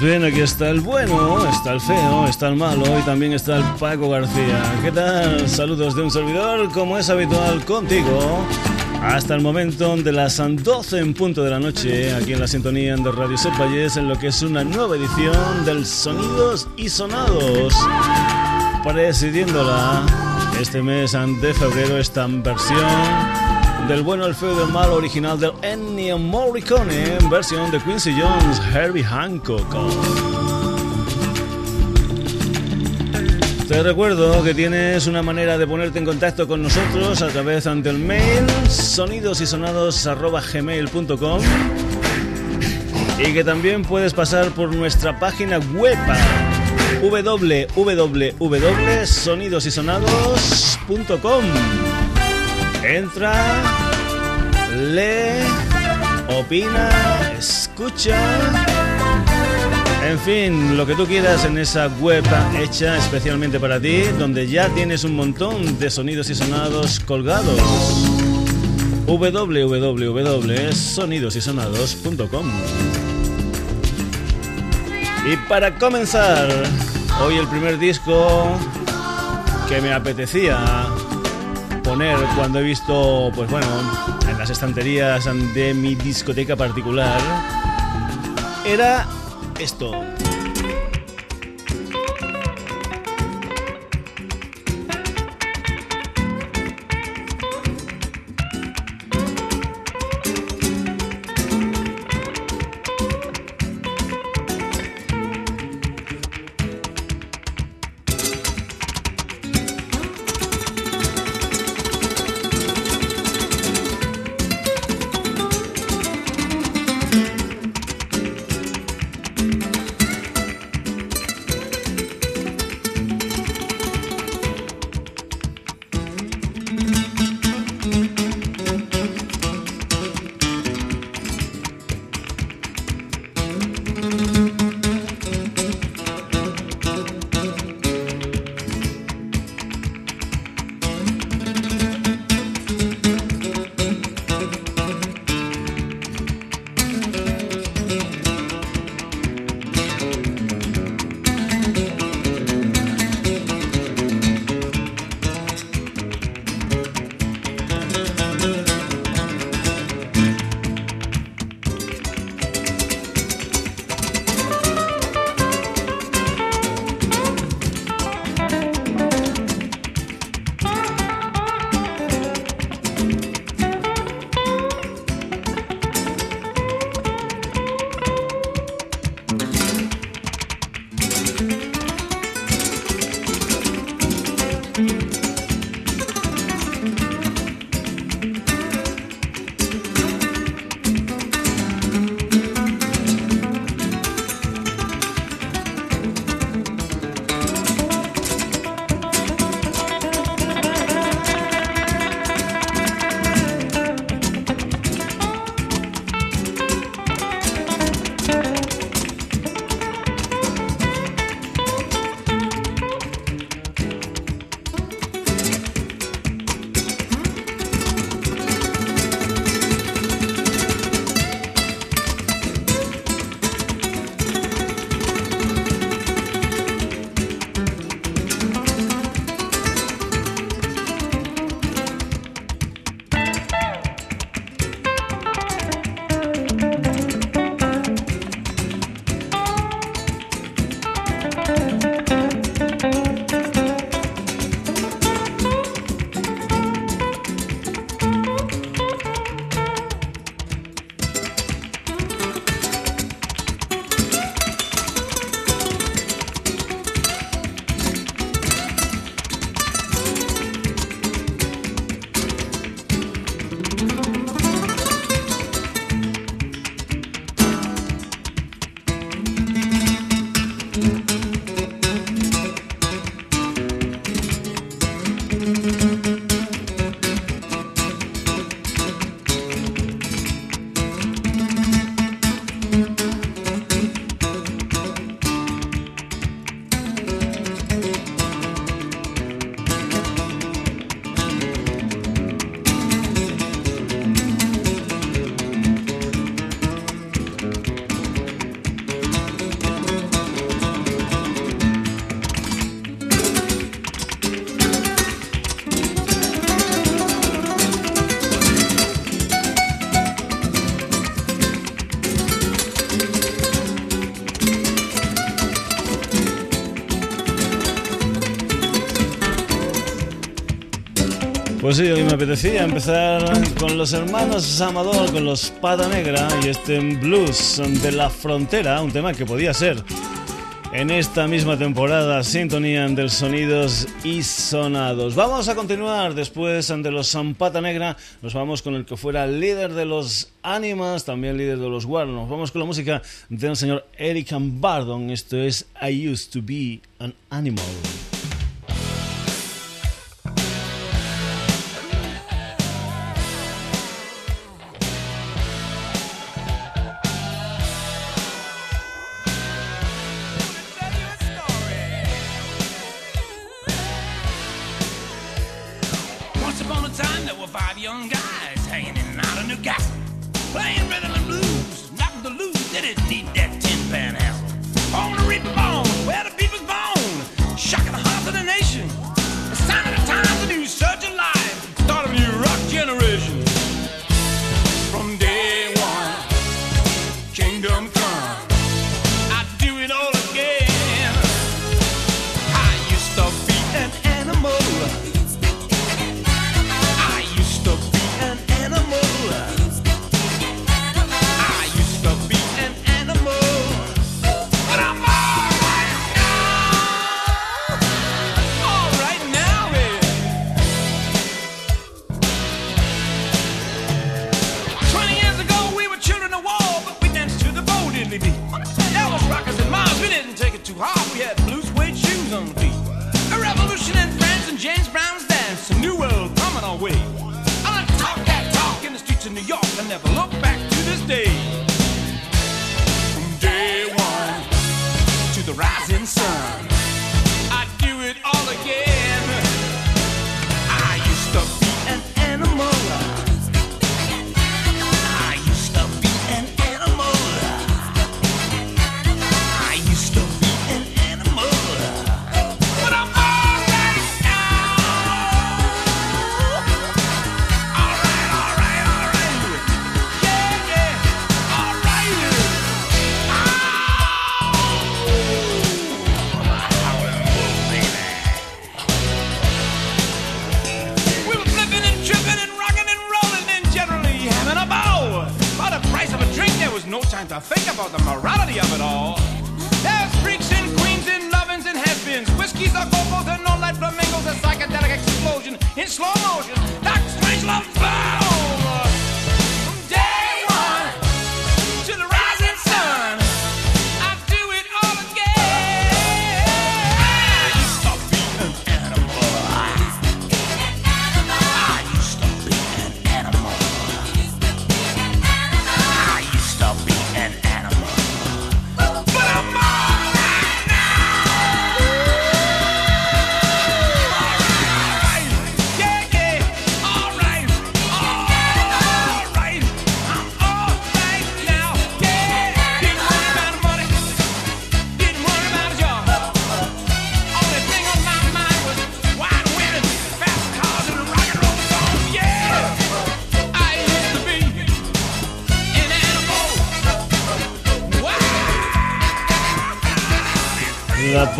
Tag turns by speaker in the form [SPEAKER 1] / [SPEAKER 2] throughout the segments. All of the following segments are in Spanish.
[SPEAKER 1] Pues bien, aquí está el bueno, está el feo, está el malo y también está el Paco García. ¿Qué tal? Saludos de un servidor, como es habitual contigo. Hasta el momento de las 12 en punto de la noche, aquí en la sintonía de Radio Set en lo que es una nueva edición del Sonidos y Sonados. Presidiéndola este mes de febrero, esta versión del bueno, el feo y del malo original del Ennio Morricone en versión de Quincy Jones, Herbie Hancock. Te recuerdo que tienes una manera de ponerte en contacto con nosotros a través del mail sonidosysonados.gmail.com y que también puedes pasar por nuestra página web www.sonidosysonados.com Entra, lee, opina, escucha. En fin, lo que tú quieras en esa web hecha especialmente para ti, donde ya tienes un montón de sonidos y sonados colgados. www.sonidosysonados.com Y para comenzar, hoy el primer disco que me apetecía poner cuando he visto, pues bueno, en las estanterías de mi discoteca particular, era esto.
[SPEAKER 2] Pues sí, hoy me apetecía empezar con los hermanos Amador, con los Pata Negra y este blues de la frontera, un tema que podía ser en esta misma temporada sintonía del sonidos y sonados. Vamos a continuar después de los Pata Negra, nos vamos con el que fuera líder de los Animals, también líder de los War. Nos vamos con la música del señor Eric Bardon, esto es I Used to Be an Animal.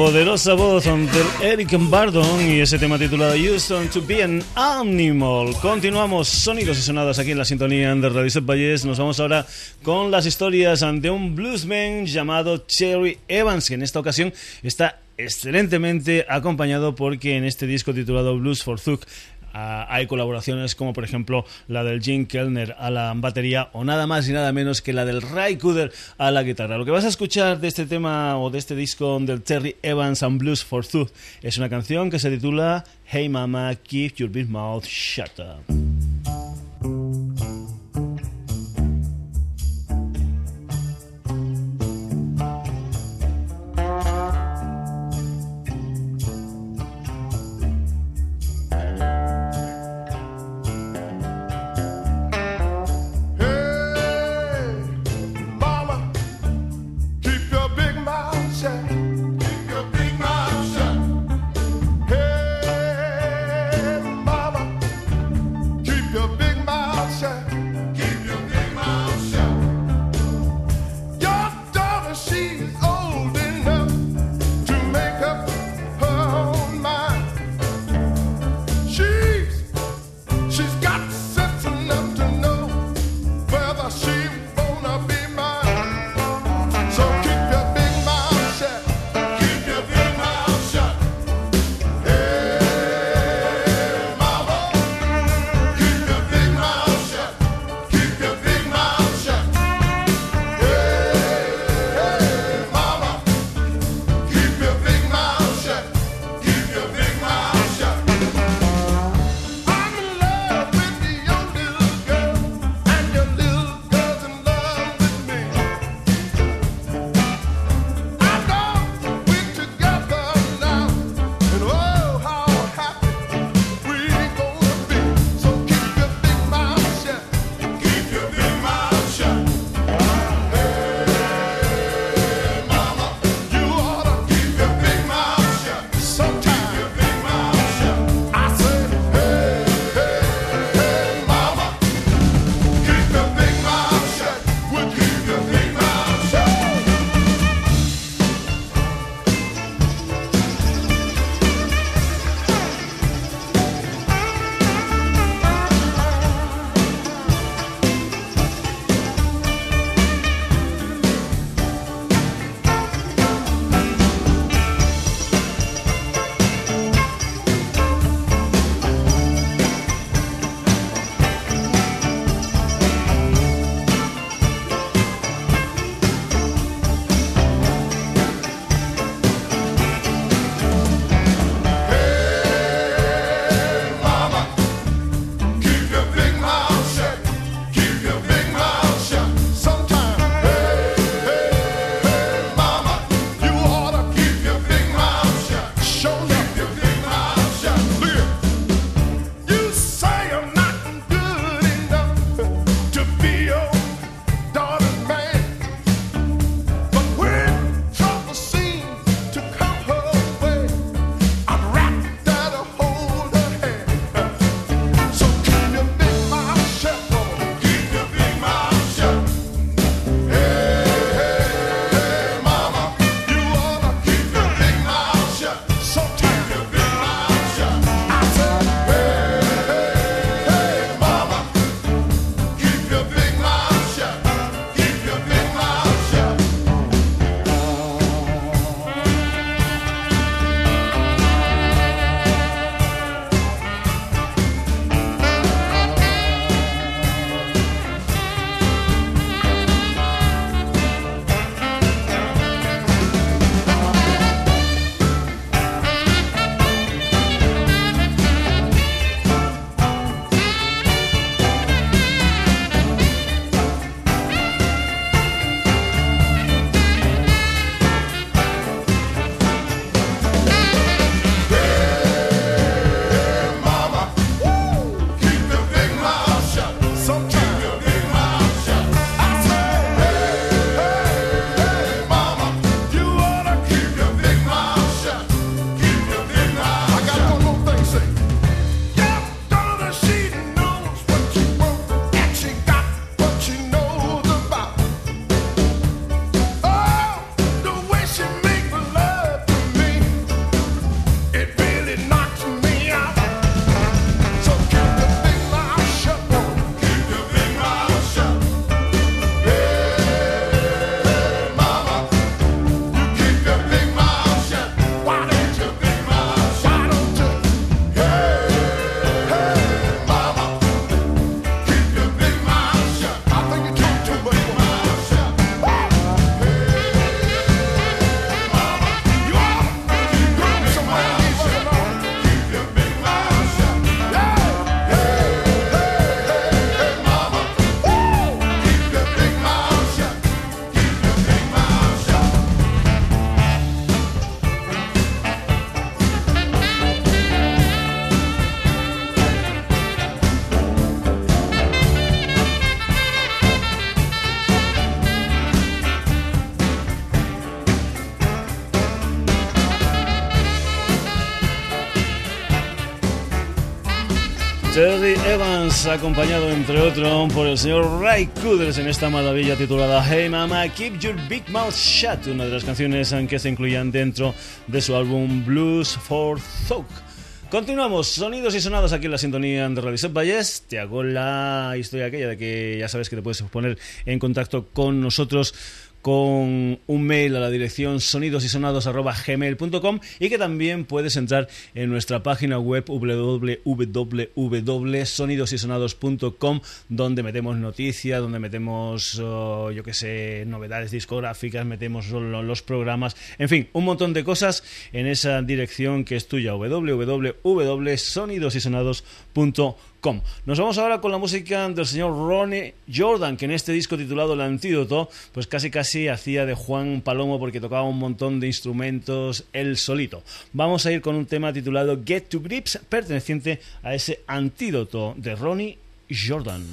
[SPEAKER 2] Poderosa voz del Eric Bardon y ese tema titulado Used to be an Animal. Continuamos sonidos y sonadas aquí en la sintonía de Radio Valles. Nos vamos ahora con las historias de un bluesman llamado Cherry Evans, que en esta ocasión está excelentemente acompañado porque en este disco titulado Blues for Ah, hay colaboraciones como por ejemplo la del Jim Kellner a la batería o nada más y nada menos que la del Ray Cooder a la guitarra. Lo que vas a escuchar de este tema o de este disco del Terry Evans and Blues for Two es una canción que se titula Hey Mama, Keep Your Big Mouth Shut Up.
[SPEAKER 1] Evans, acompañado entre otros por el señor Ray Kuders en esta maravilla titulada Hey Mama, Keep Your Big Mouth Shut, una de las canciones que se incluían dentro de su álbum Blues for Thug. Continuamos, sonidos y sonados aquí en la sintonía de Radio Valles. Te hago la historia aquella de que ya sabes que te puedes poner en contacto con nosotros con un mail a la dirección sonidosysonados.gmail.com y que también puedes entrar en nuestra página web www.sonidosysonados.com donde metemos noticias, donde metemos, oh, yo que sé, novedades discográficas, metemos los programas, en fin, un montón de cosas en esa dirección que es tuya, www.sonidosysonados.com nos vamos ahora con la música del señor Ronnie Jordan, que en este disco titulado El Antídoto, pues casi casi hacía de Juan Palomo porque tocaba un montón de instrumentos él solito. Vamos a ir con un tema titulado Get to Grips, perteneciente a ese antídoto de Ronnie Jordan.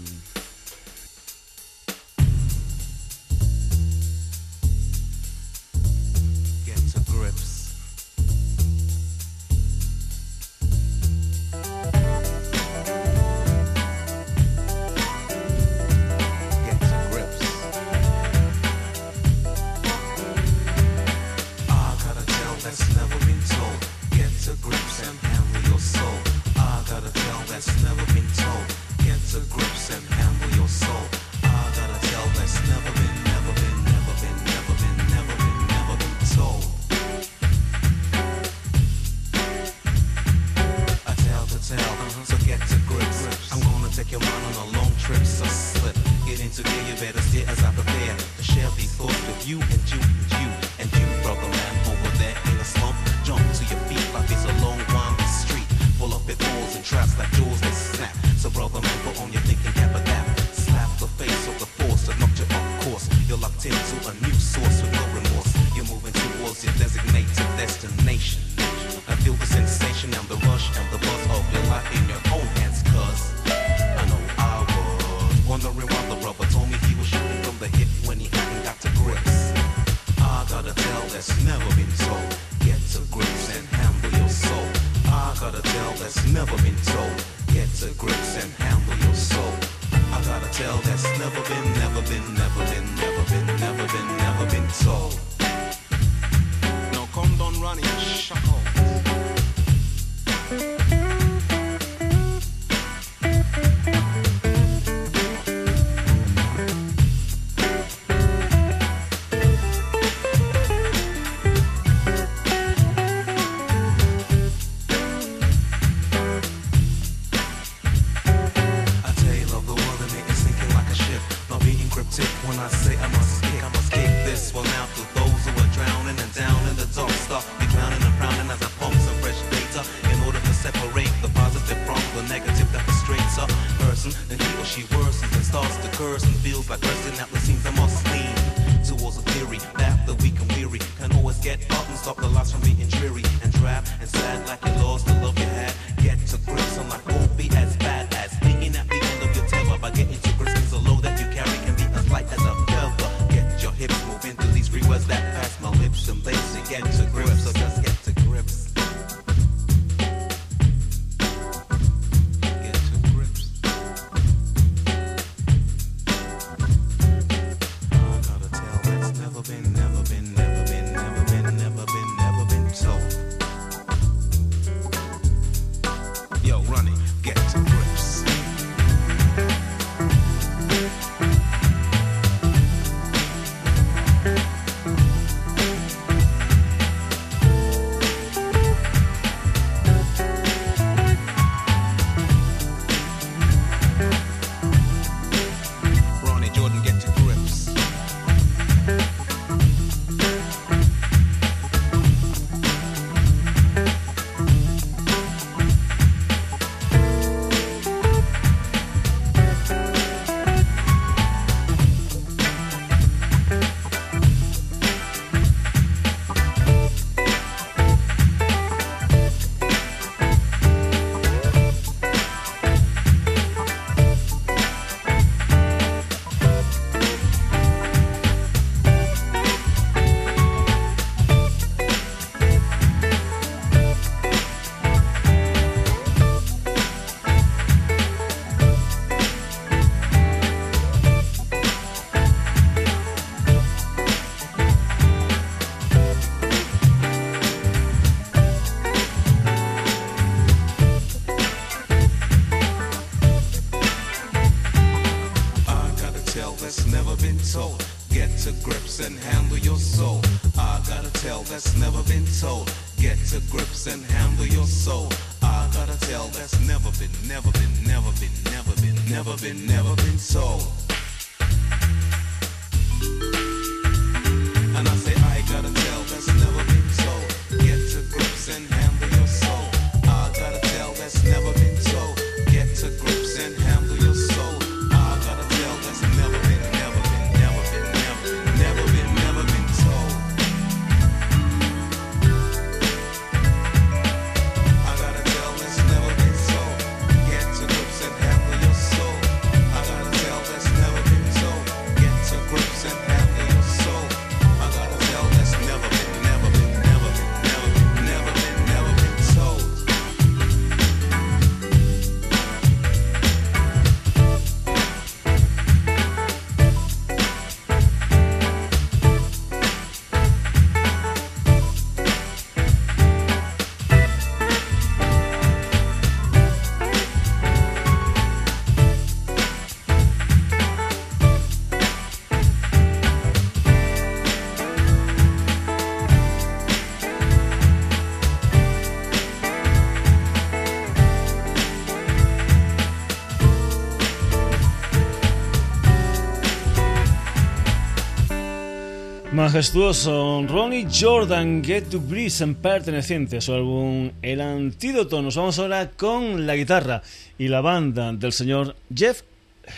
[SPEAKER 3] majestuoso Ronnie Jordan Get to Prison perteneciente a su álbum El Antídoto. Nos vamos ahora con la guitarra y la banda del señor Jeff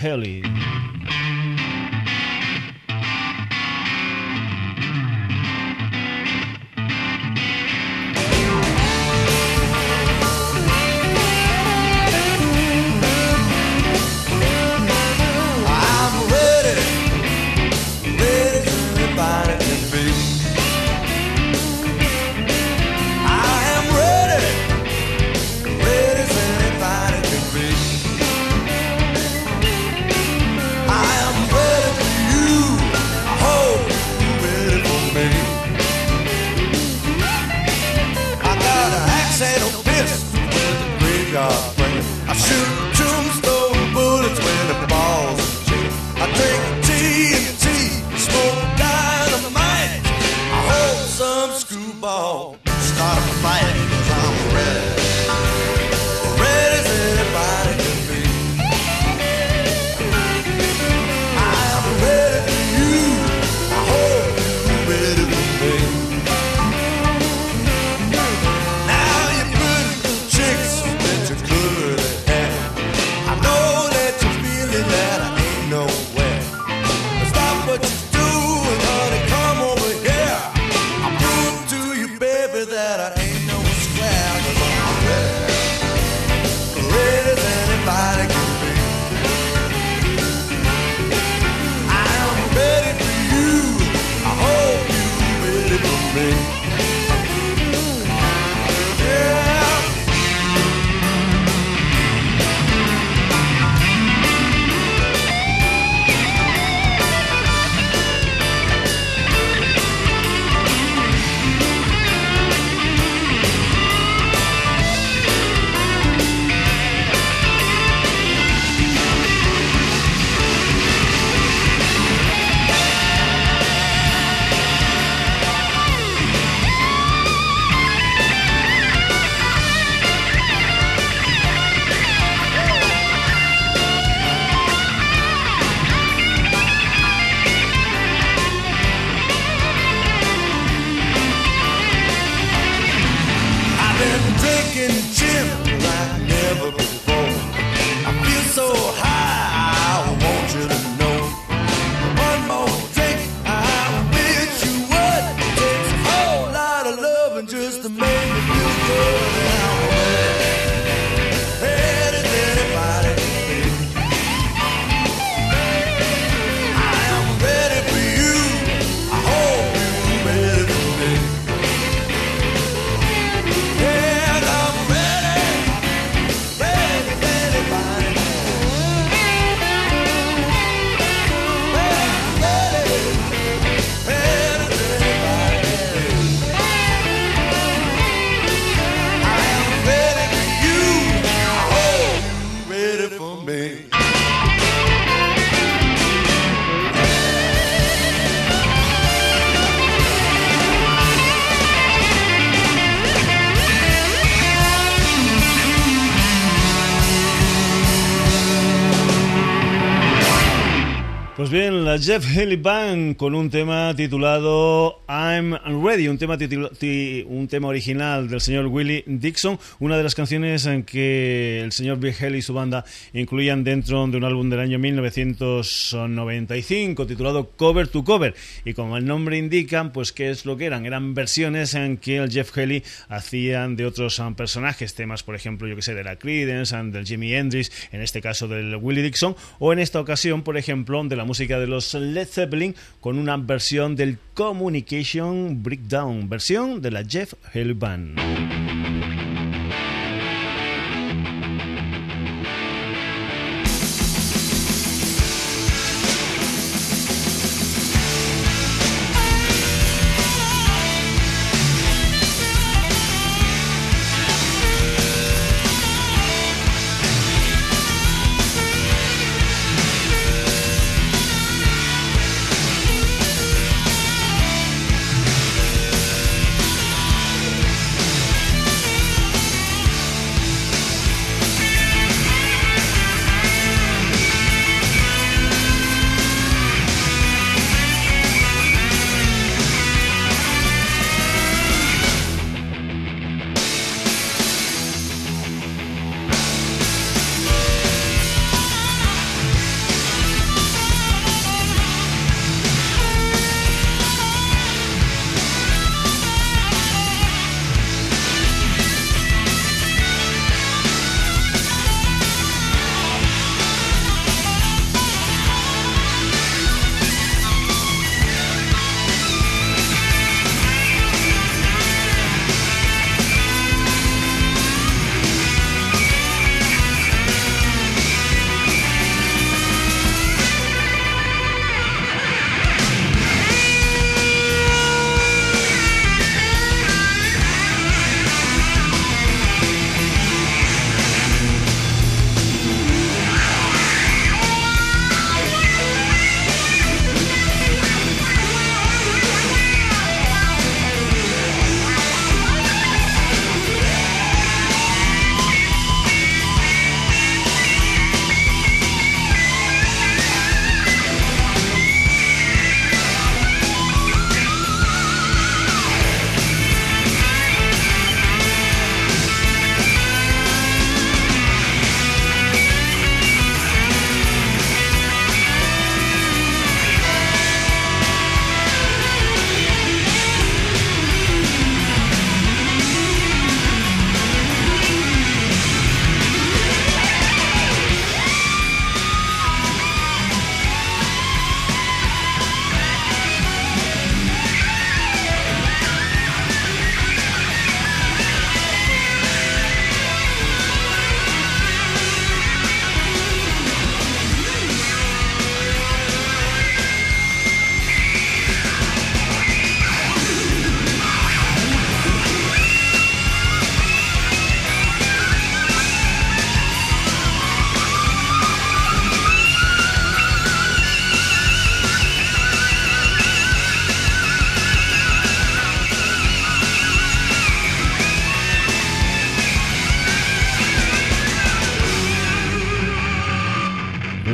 [SPEAKER 3] Haley.
[SPEAKER 1] Jeff Healey Band con un tema titulado I'm Ready, un tema, un tema original del señor Willie Dixon, una de las canciones en que el señor Bill Haley y su banda incluían dentro de un álbum del año 1995 titulado Cover to Cover. Y como el nombre indica, pues qué es lo que eran, eran versiones en que el Jeff Healey hacían de otros personajes, temas por ejemplo, yo que sé, de la Creedence, del Jimi Hendrix, en este caso del Willie Dixon, o en esta ocasión, por ejemplo, de la música de los Led Zeppelin con una versión del Communication Breakdown, versión de la Jeff Haley Band.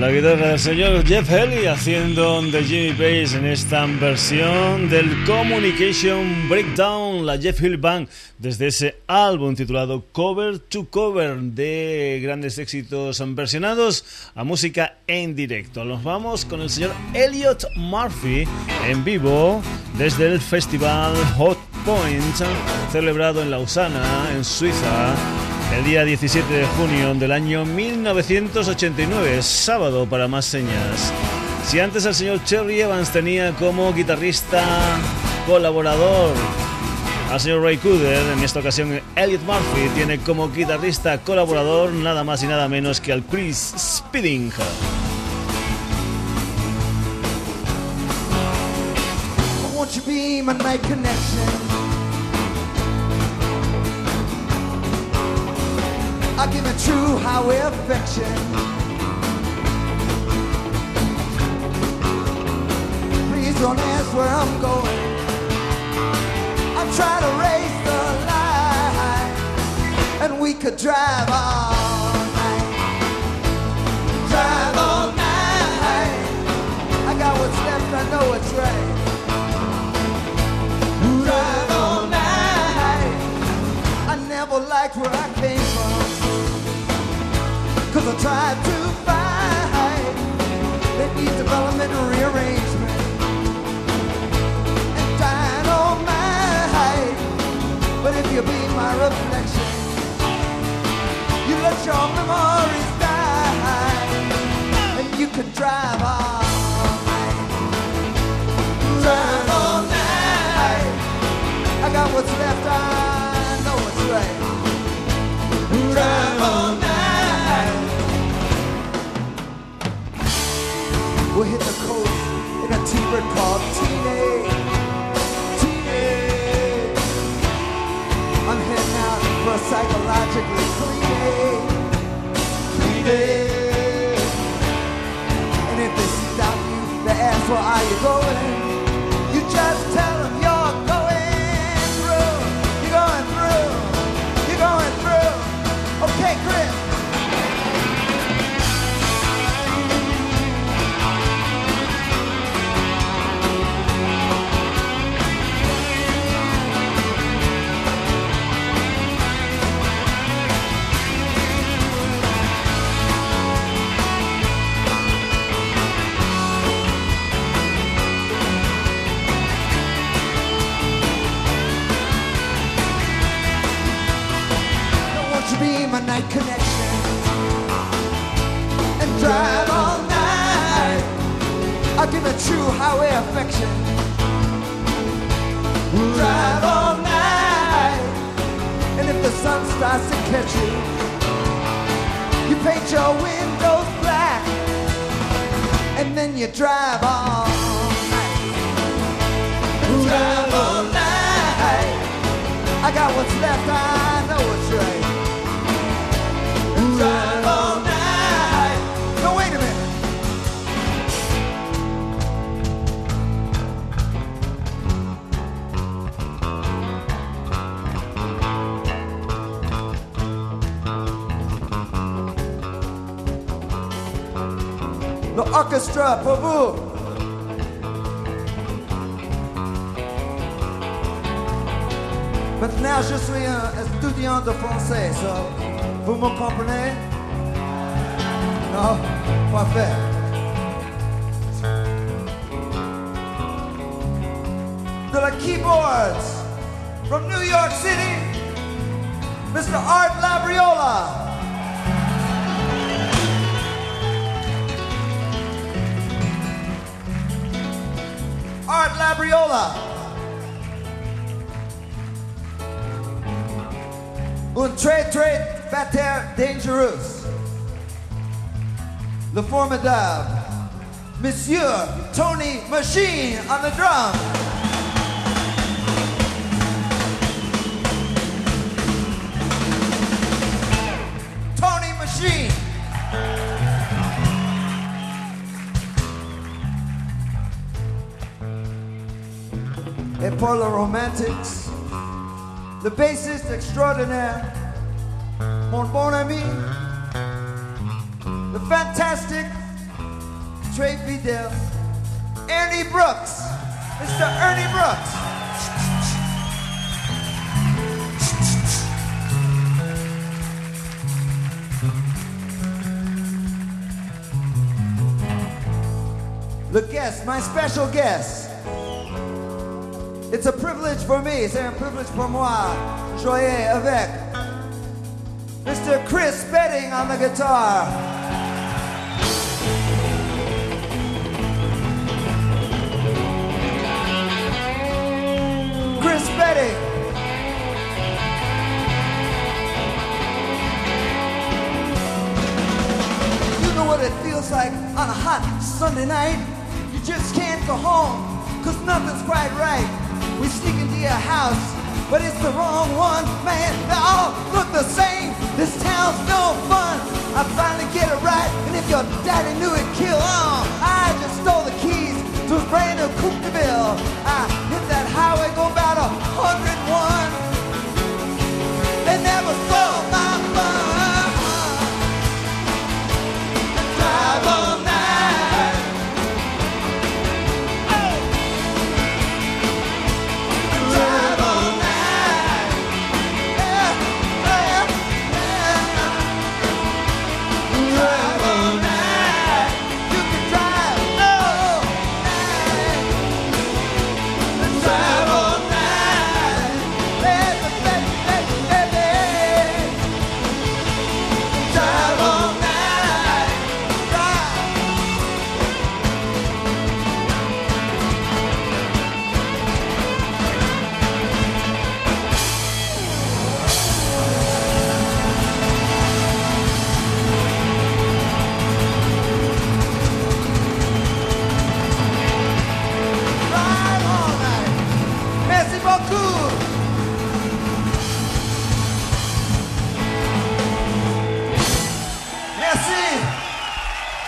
[SPEAKER 1] El señor Jeff Haley haciendo de Jimmy Page en esta versión del Communication Breakdown, la Jeff Haley Band, desde ese álbum titulado Cover to Cover de grandes éxitos versionados a música en directo. Nos vamos con el señor Elliot Murphy en vivo desde el festival Hot Point celebrado en Lausana, en Suiza el día 17 de junio del año 1989, sábado para más señas. Si antes el señor Cherry Evans tenía como guitarrista colaborador al señor Ray Cooder, en esta ocasión Elliot Murphy tiene como guitarrista colaborador nada más y nada menos que al Chris Speeding. I'll give a true highway affection. Please don't ask where I'm going. I'm trying to raise the line, and we could drive all night. Drive all night. I got what's left, I know
[SPEAKER 4] it's right. Drive all night. I never liked where I came. Cause I tried to fight. They need development rearrangement. And dying all night. But if you be my reflection, you let your memories die. And you can drive on. Drive all night. I got what's left, I know it's right. Drive all night. We'll hit the coast in a T-bird called Teenage. Teenage. I'm heading out for a psychologically clean day. Clean day. And if they stop you, they ask, where are you going? You just tell night connection and drive all night. I'll give a true highway affection. Drive all night, and if the sun starts to catch you, you paint your windows black, and then you drive all night. Drive all night. I got what's left, I orchestra. But now je suis un étudiant de français, so vous me comprenez? Non, parfait. De la keyboards from New York City, Mr. Art Labriola. Art Labriola. Un très très Dangerous, Le Formidable, Monsieur Tony Machine on the drum. Apollo Romantics, the bassist extraordinaire, fantastic Trey Fidel, Ernie Brooks, Mr. Ernie Brooks. The guest, my special guest. It's a privilege for me, c'est un privilege pour moi, jouer avec Mr. Chris Betting on the guitar. Like on a hot Sunday night? You just can't go home, cause nothing's quite right. We sneak into your house, but it's the wrong one, man. They all look the same. This town's no fun. I finally get it right, and if your daddy knew it, kill. Oh, I just stole the keys to a brand new Coupe. I hit that highway, go about a hundred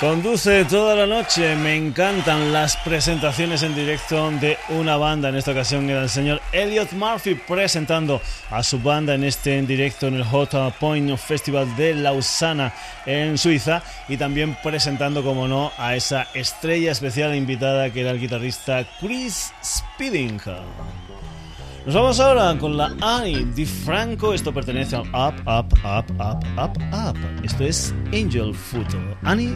[SPEAKER 1] Conduce toda la noche, me encantan las presentaciones en directo de una banda, en esta ocasión era el señor Elliot Murphy presentando a su banda en este en directo en el Hot Point Festival de Lausana en Suiza y también presentando como no a esa estrella especial invitada que era el guitarrista Chris Speeding. Nos vamos ahora con la I Di Franco. Esto pertenece al Up, Up, Up, Up, Up, Up. Esto es Angel Foot. Annie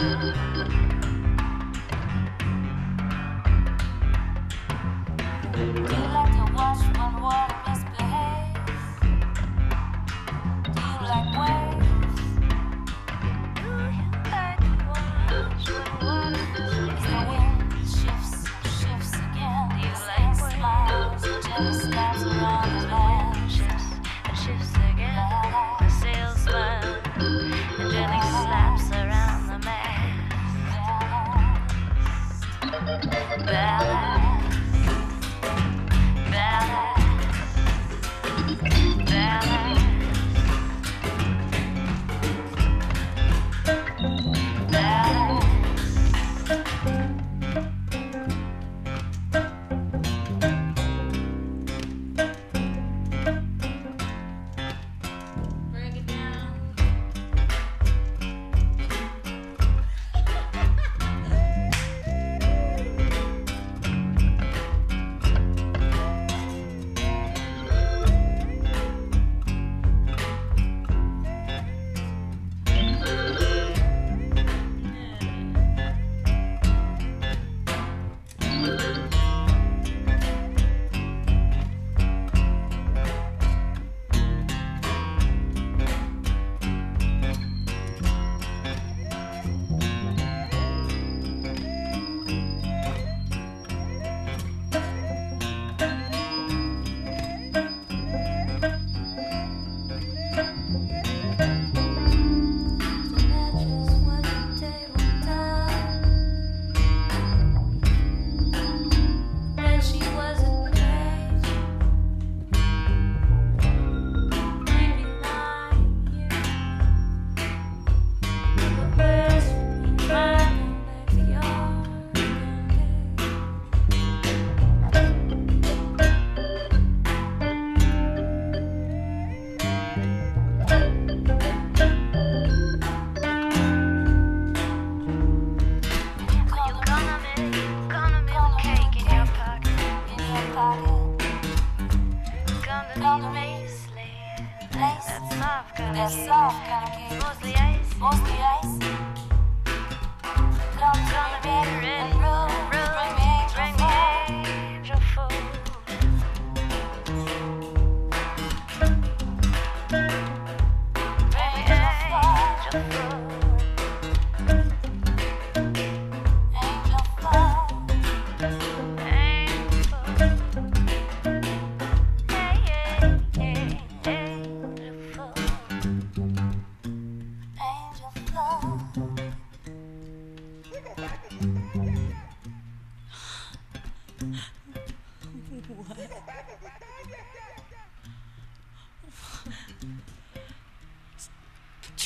[SPEAKER 5] you like to watch one water. bad.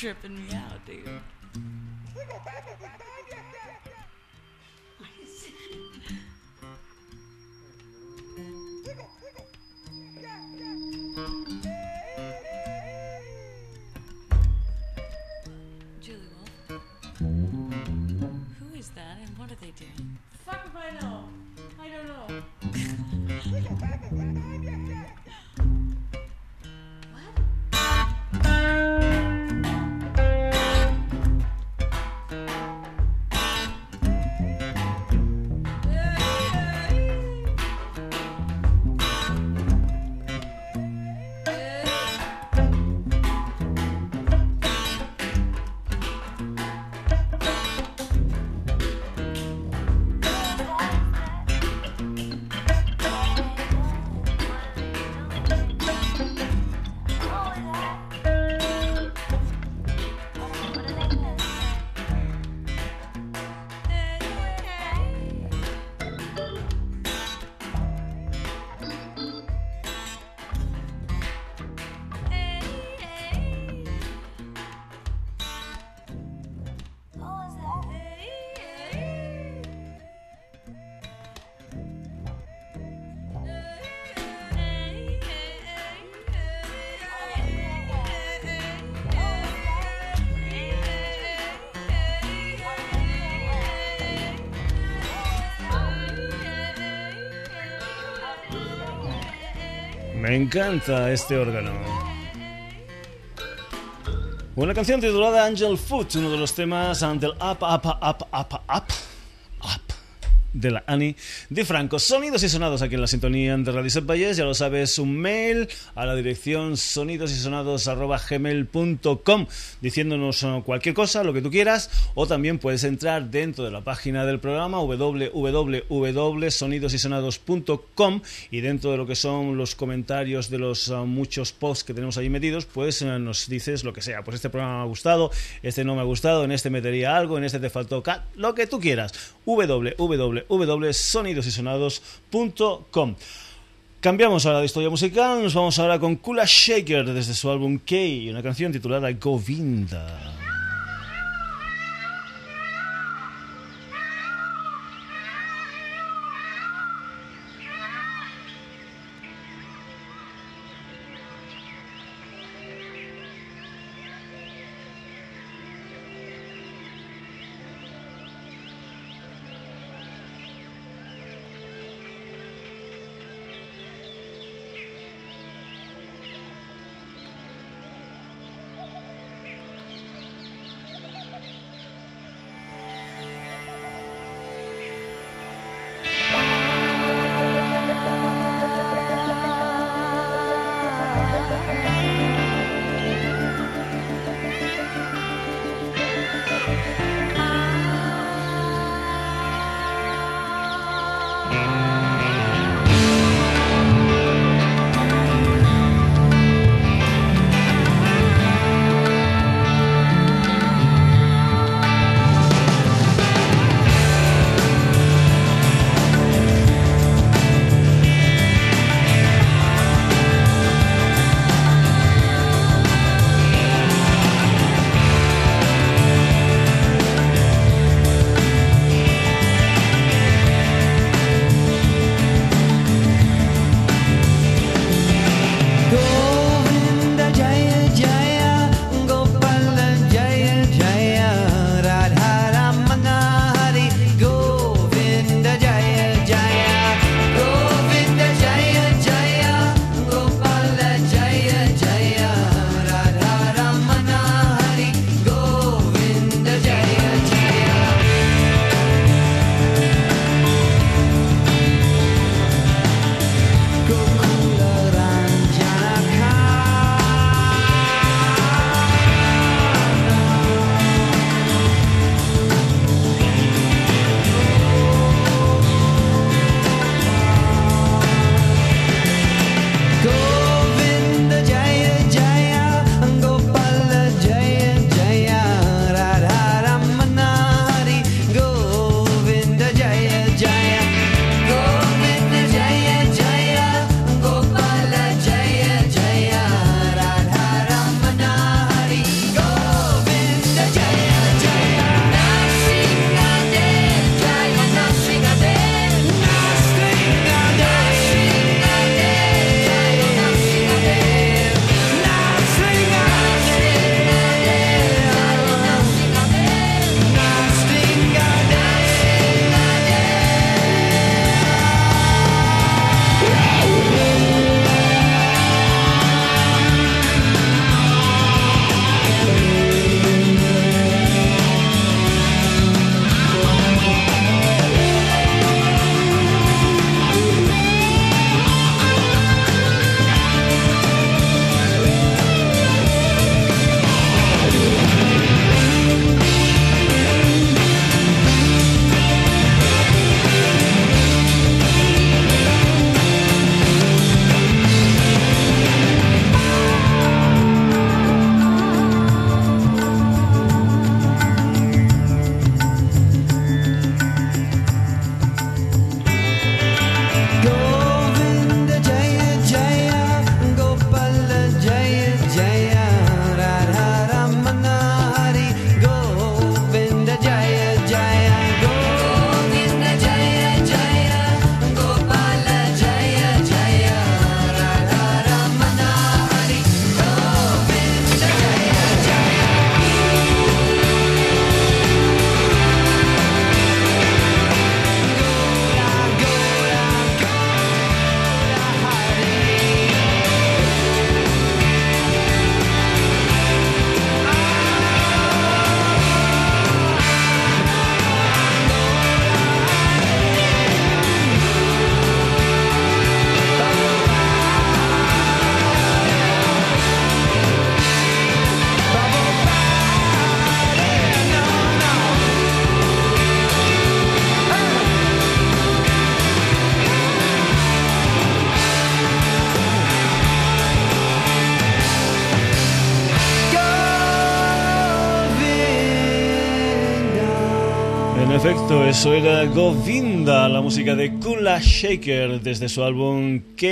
[SPEAKER 6] tripping me out, dude. Yeah.
[SPEAKER 1] Me encanta este órgano. Una canción titulada Angel Foot, uno de los temas del Up, Up, Up, de la Ani Di Franco. Sonidos y sonados aquí en la sintonía de Radio Valles. Ya lo sabes, un mail a la dirección sonidosysonados.gmail.com diciéndonos eh, cualquier cosa, lo que tú quieras, o también puedes entrar dentro de la página del programa www.sonidosysonados.com y dentro de lo que son los comentarios de los uh, muchos posts que tenemos ahí metidos, pues uh, nos dices lo que sea. Pues este programa me ha gustado, este no me ha gustado, en este metería algo, en este te faltó lo que tú quieras. www www.sonidosysonados.com. Cambiamos ahora de historia musical, nos vamos ahora con Kula Shaker desde su álbum K, una canción titulada Govinda.
[SPEAKER 3] Eso era Govinda, la música de Kula Shaker desde su álbum K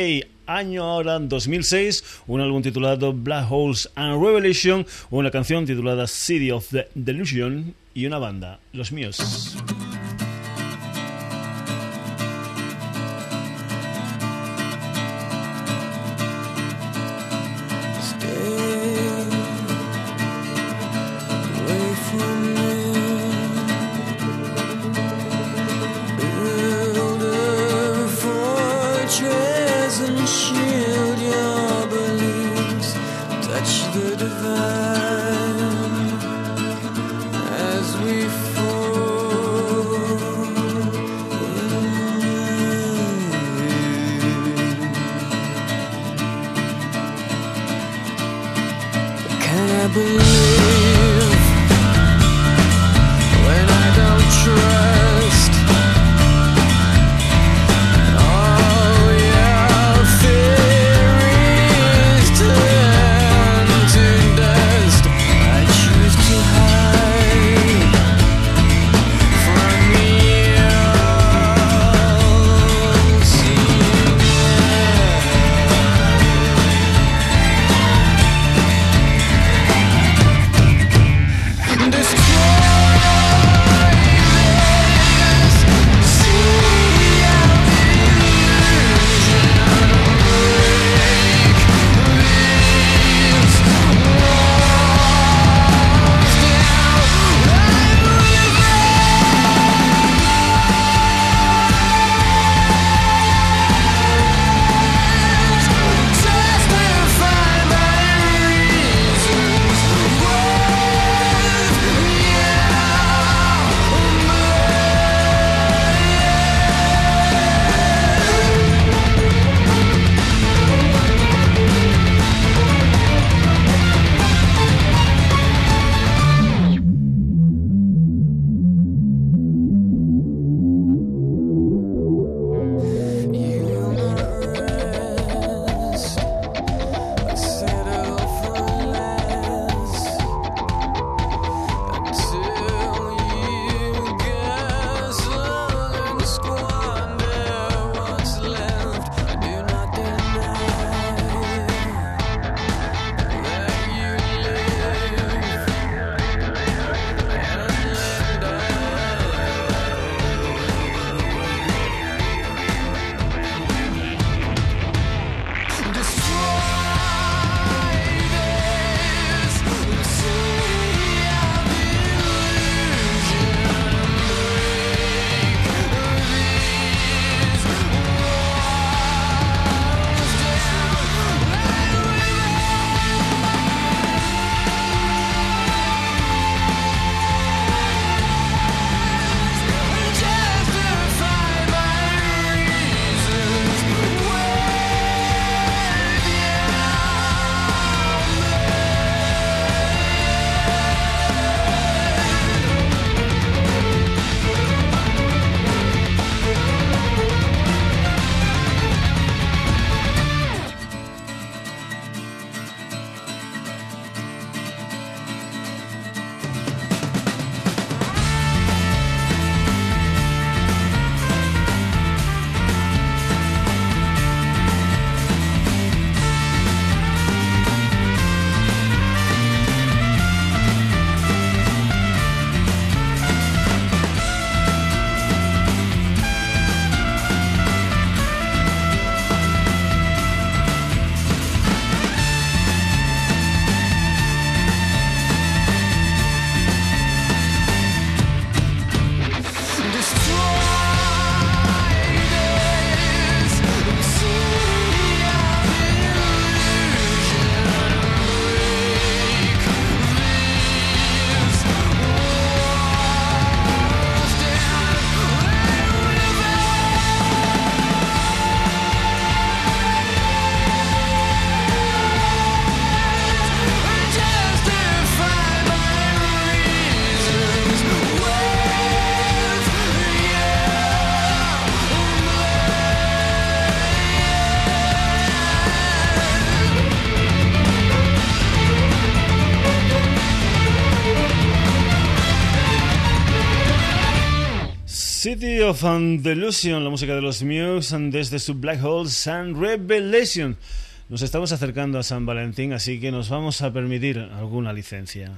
[SPEAKER 3] año ahora 2006, un álbum titulado Black Holes and Revelation, una canción titulada City of the Delusion y una banda, Los Míos.
[SPEAKER 1] Of la música de los Muse desde su Black Hole Sun Revelation. Nos estamos acercando a San Valentín, así que nos vamos a permitir alguna licencia.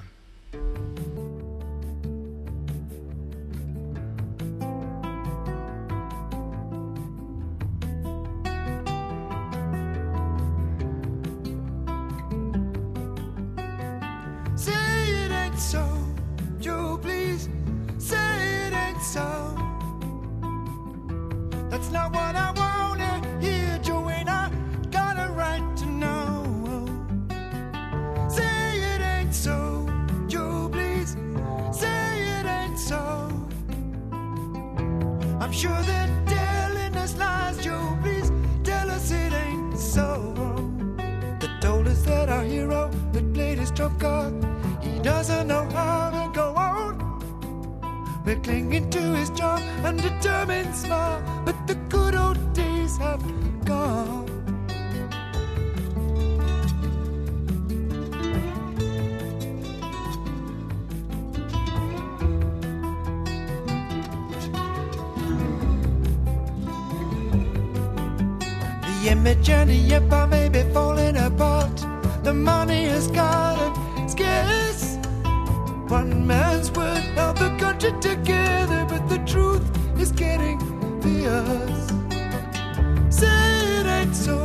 [SPEAKER 7] Not what I wanna hear. Got a right to know. Say it ain't so, Joe, please. Say it ain't so. I'm sure they're telling us lies, Joe, please. Tell us it ain't so. They told us that our hero that played his trump card, he doesn't know how to go on. We're clinging to his job and determined smile, but the good old days have gone. The image and the empire may be falling apart. The money has gotten scarce. One man's held the country together, but the truth is getting fierce. Say it ain't so,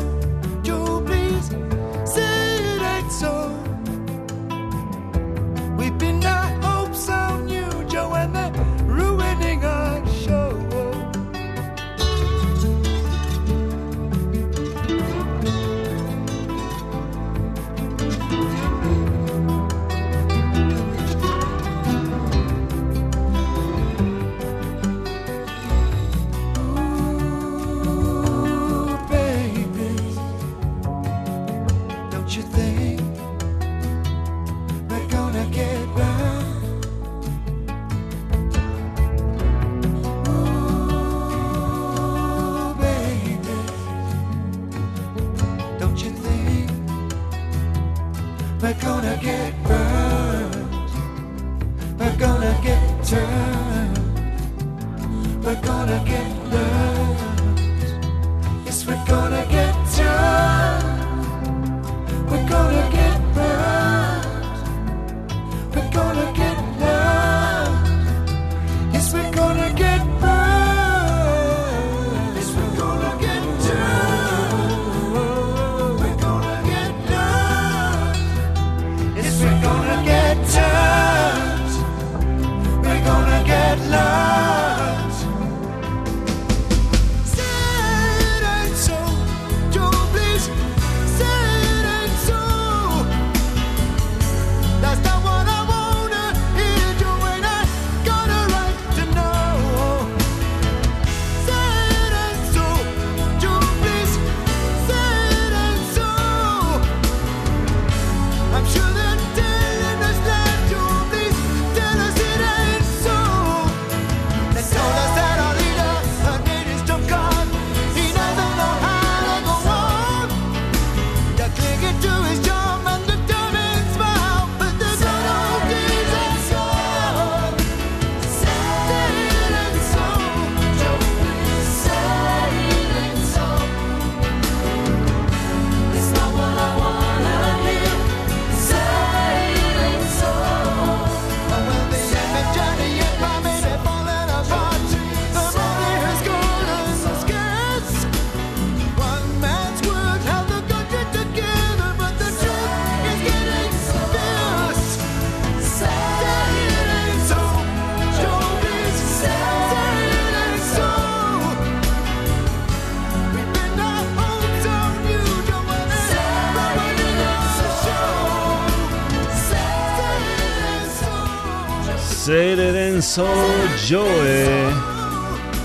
[SPEAKER 1] Joe.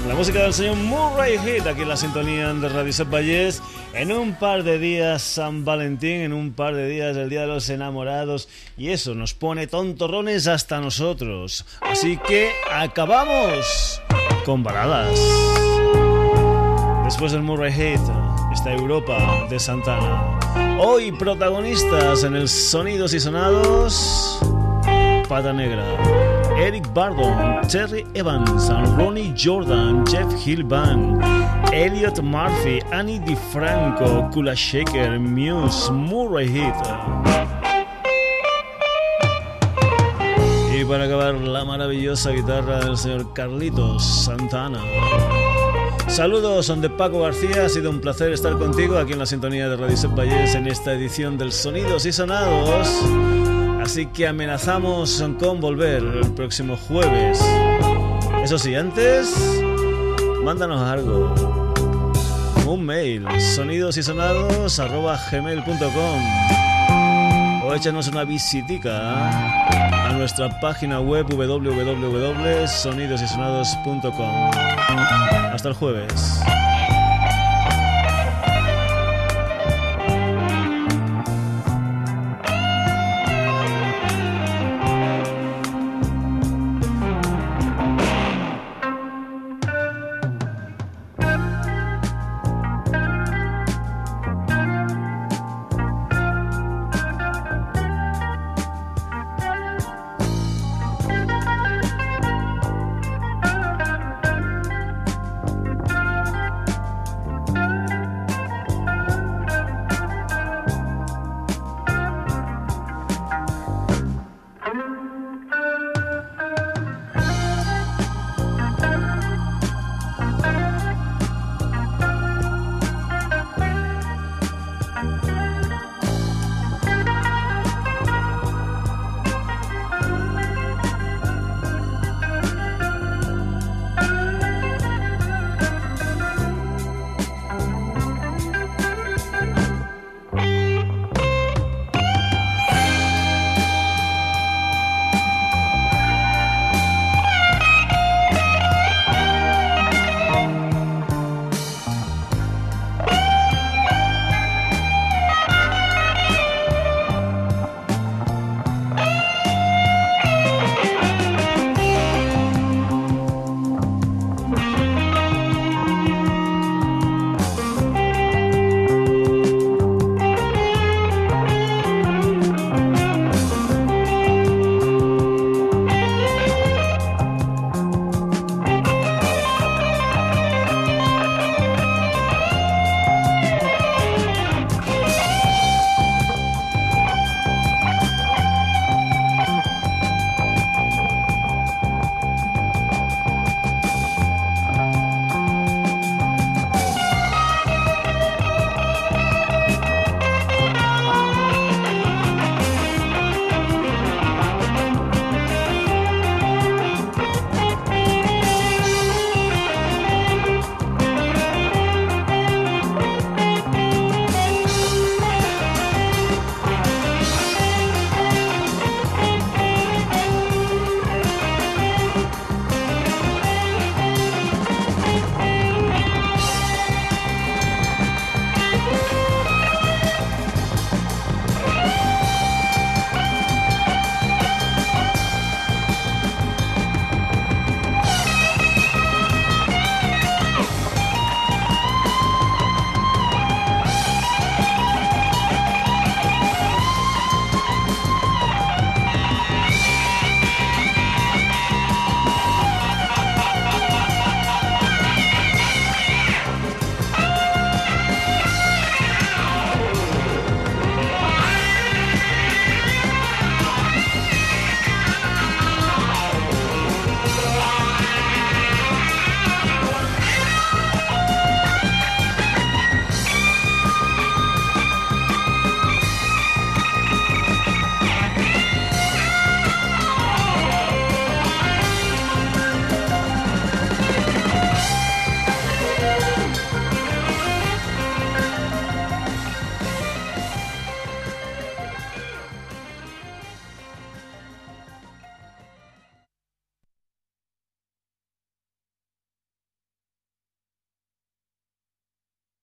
[SPEAKER 1] La música del señor Murray Head aquí en la sintonía de Radio Set Valles. En un par de días San Valentín, en un par de días el Día de los Enamorados. Y eso nos pone tontorrones hasta nosotros. Así que acabamos con baladas. Después del Murray Head está Europa de Santana. Hoy protagonistas en el Sonidos y Sonados. Pata Negra. Eric Bardon, Terry Evans, Ronnie Jordan, Jeff Hill Band, Elliot Murphy, Annie DiFranco, Kula Shaker, Muse, Murray Heath. Y para acabar, la maravillosa guitarra del señor Carlitos Santana. Saludos, son de Paco García. Ha sido un placer estar contigo aquí en la sintonía de Radio Set Valles en esta edición del Sonidos y Sonados. Así que amenazamos con volver el próximo jueves. Eso sí, antes, mándanos algo. Un mail, sonidosysonados.gmail.com o échanos una visitica a nuestra página web www.sonidosysonados.com. Hasta el jueves.